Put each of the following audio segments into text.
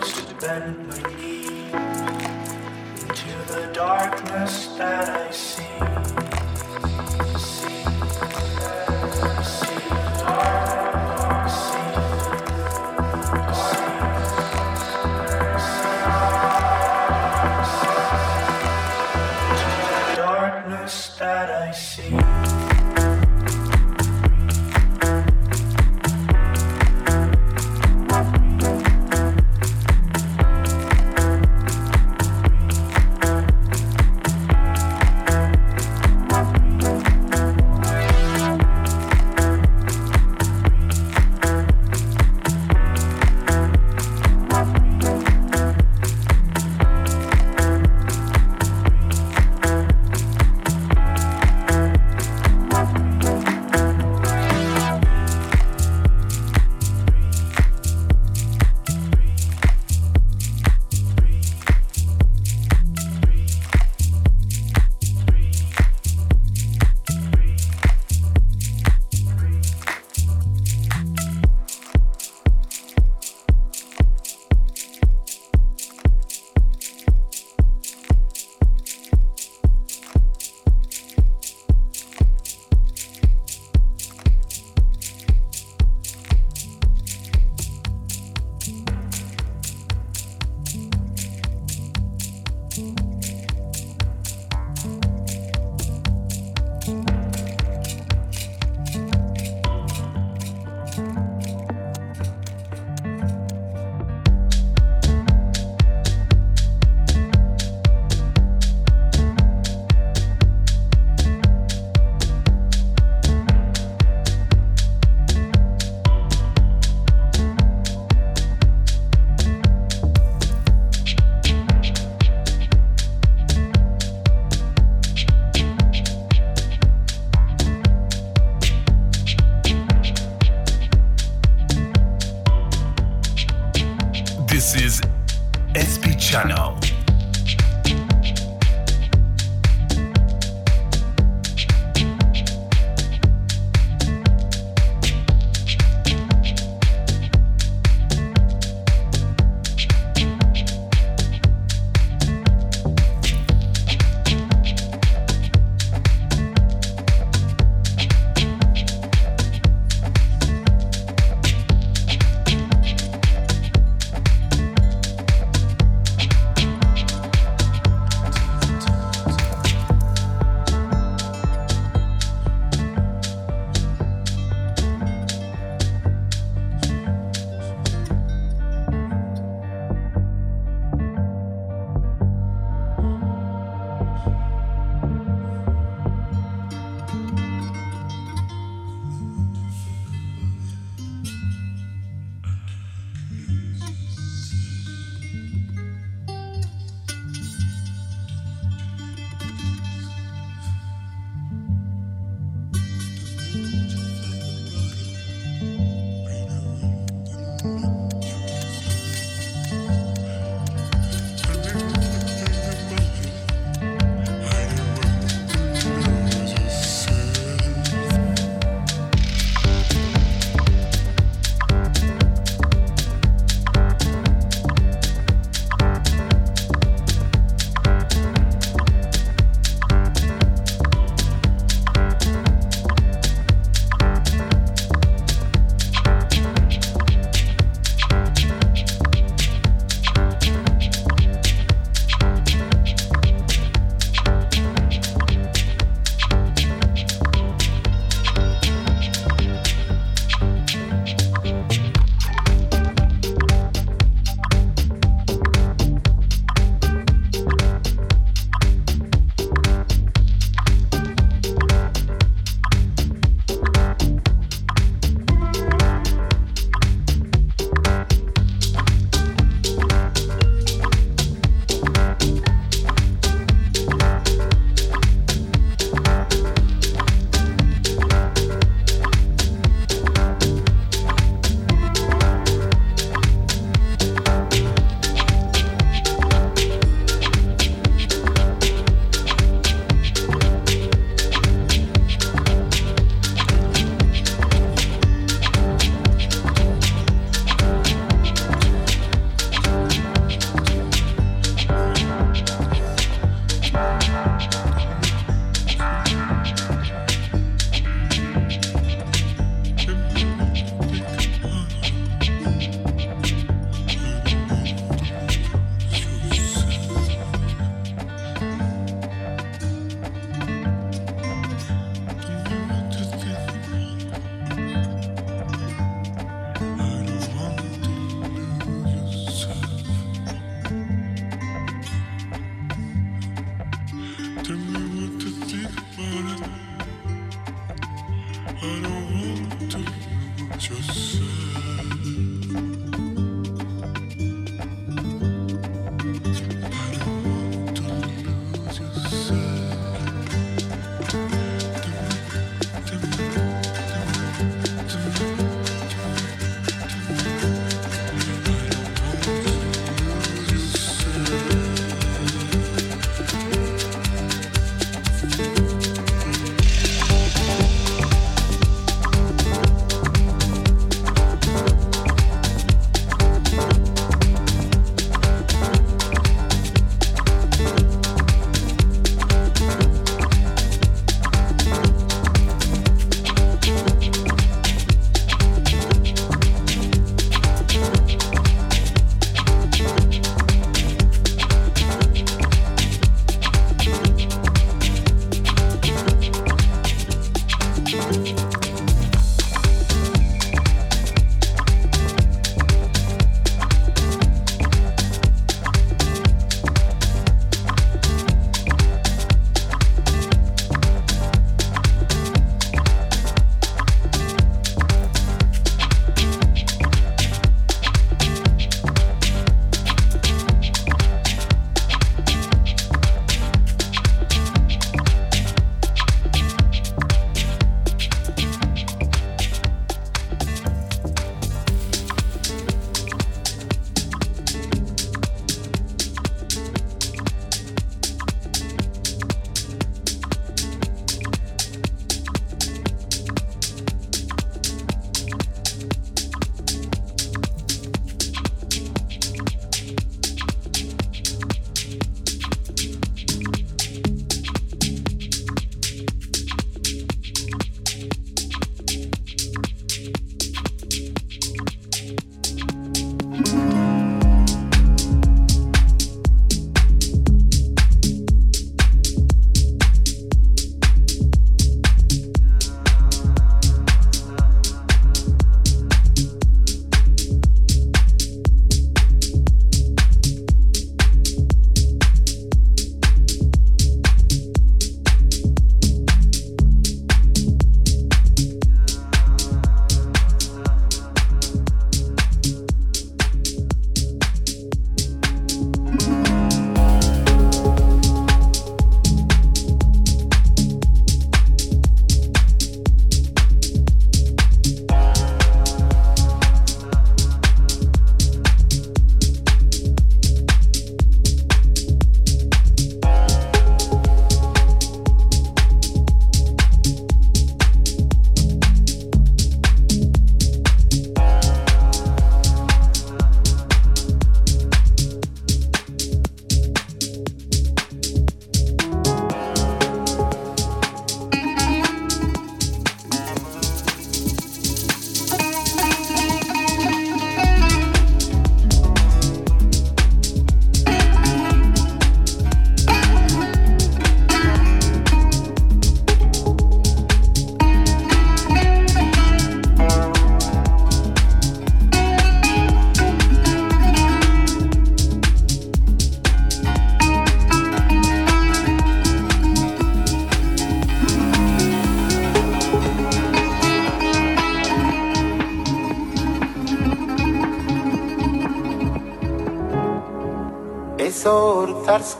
to bend my knee into the darkness that I see.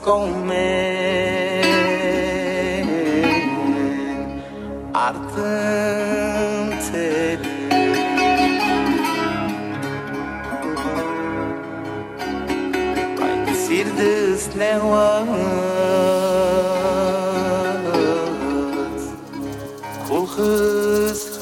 comer ardın teri Aynı sirdiz ne var? Kul kız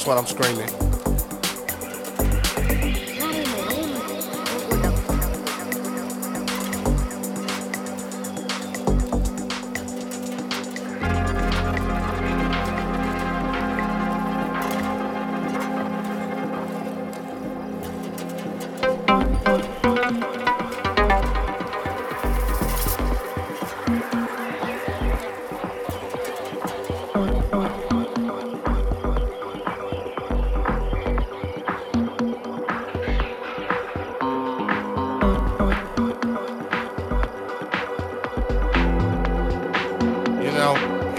that's what I'm screaming.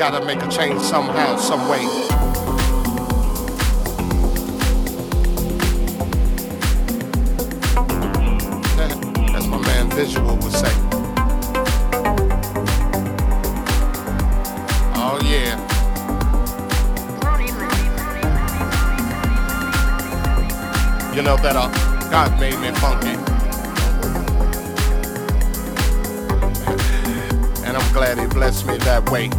Gotta make a change somehow, some way. As my man Visual would say. Oh yeah. You know that uh, God made me funky. and I'm glad he blessed me that way.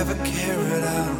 Ever care it out?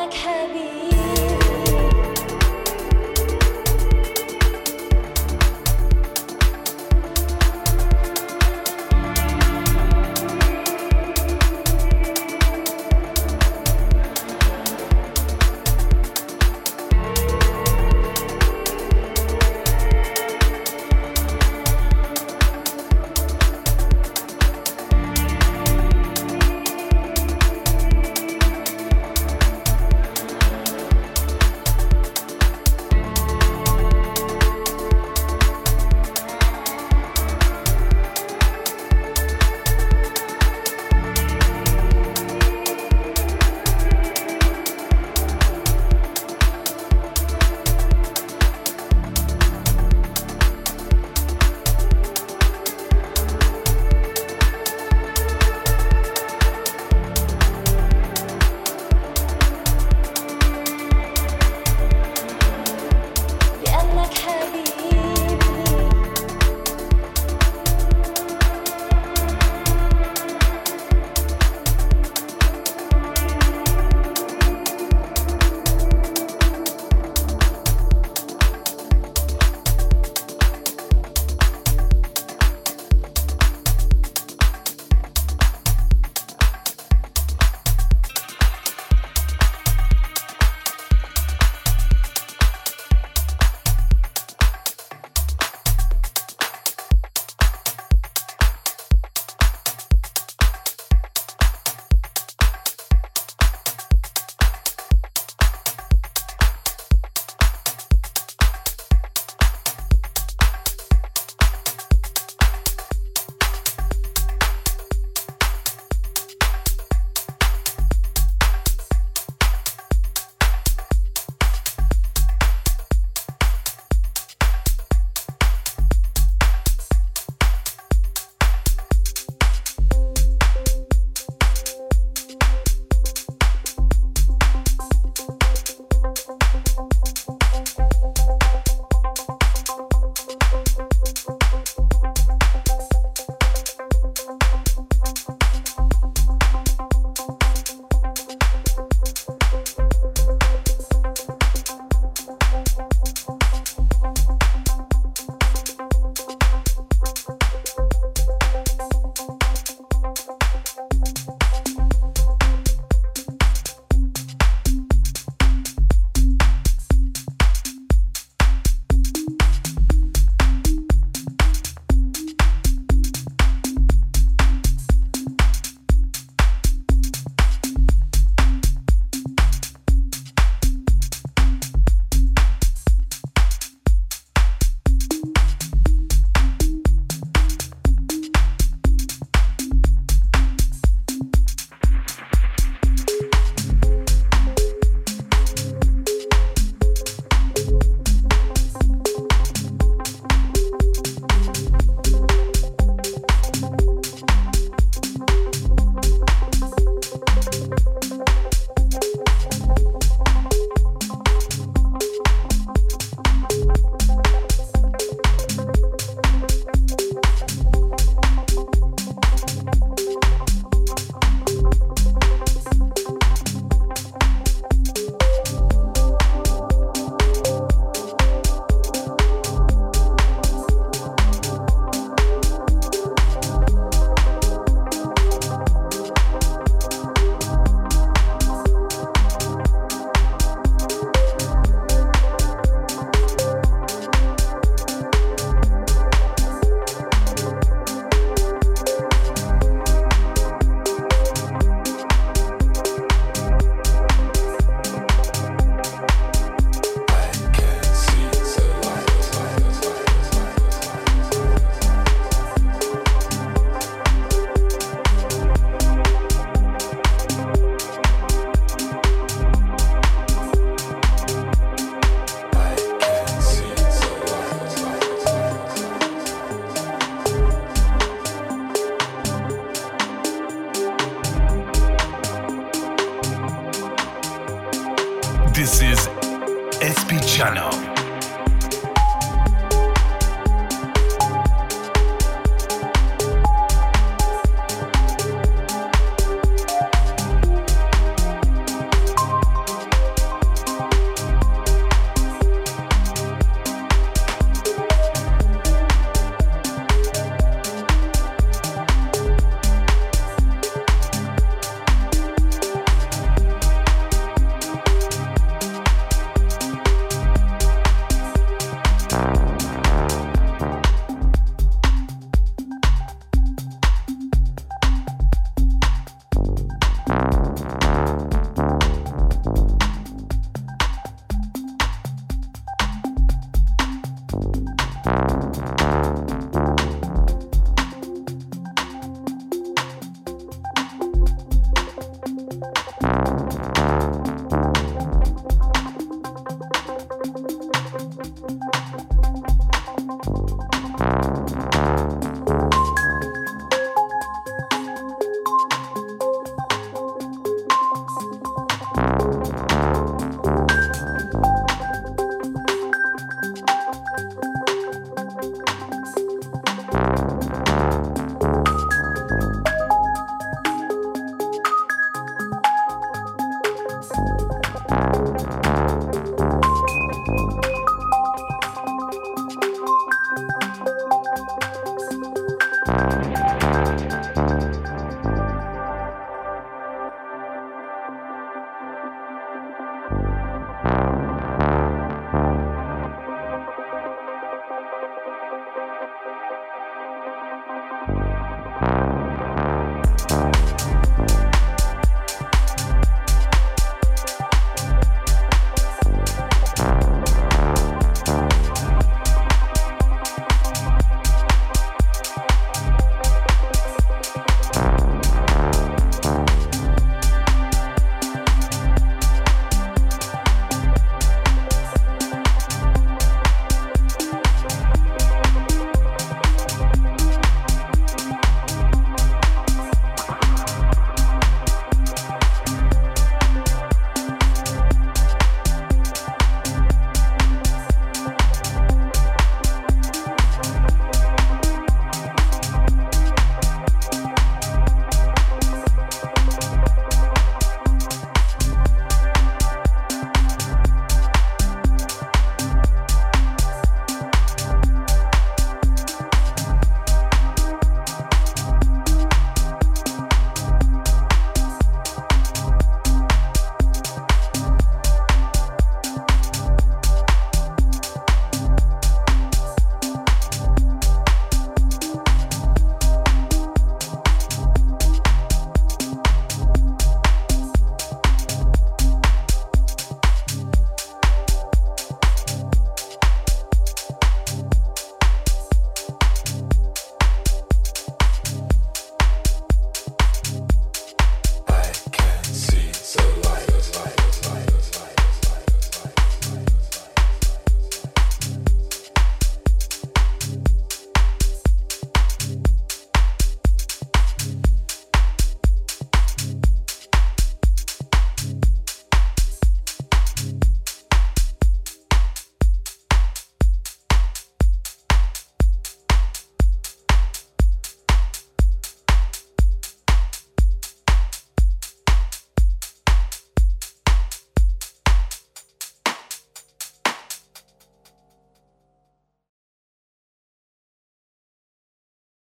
لك حبيبي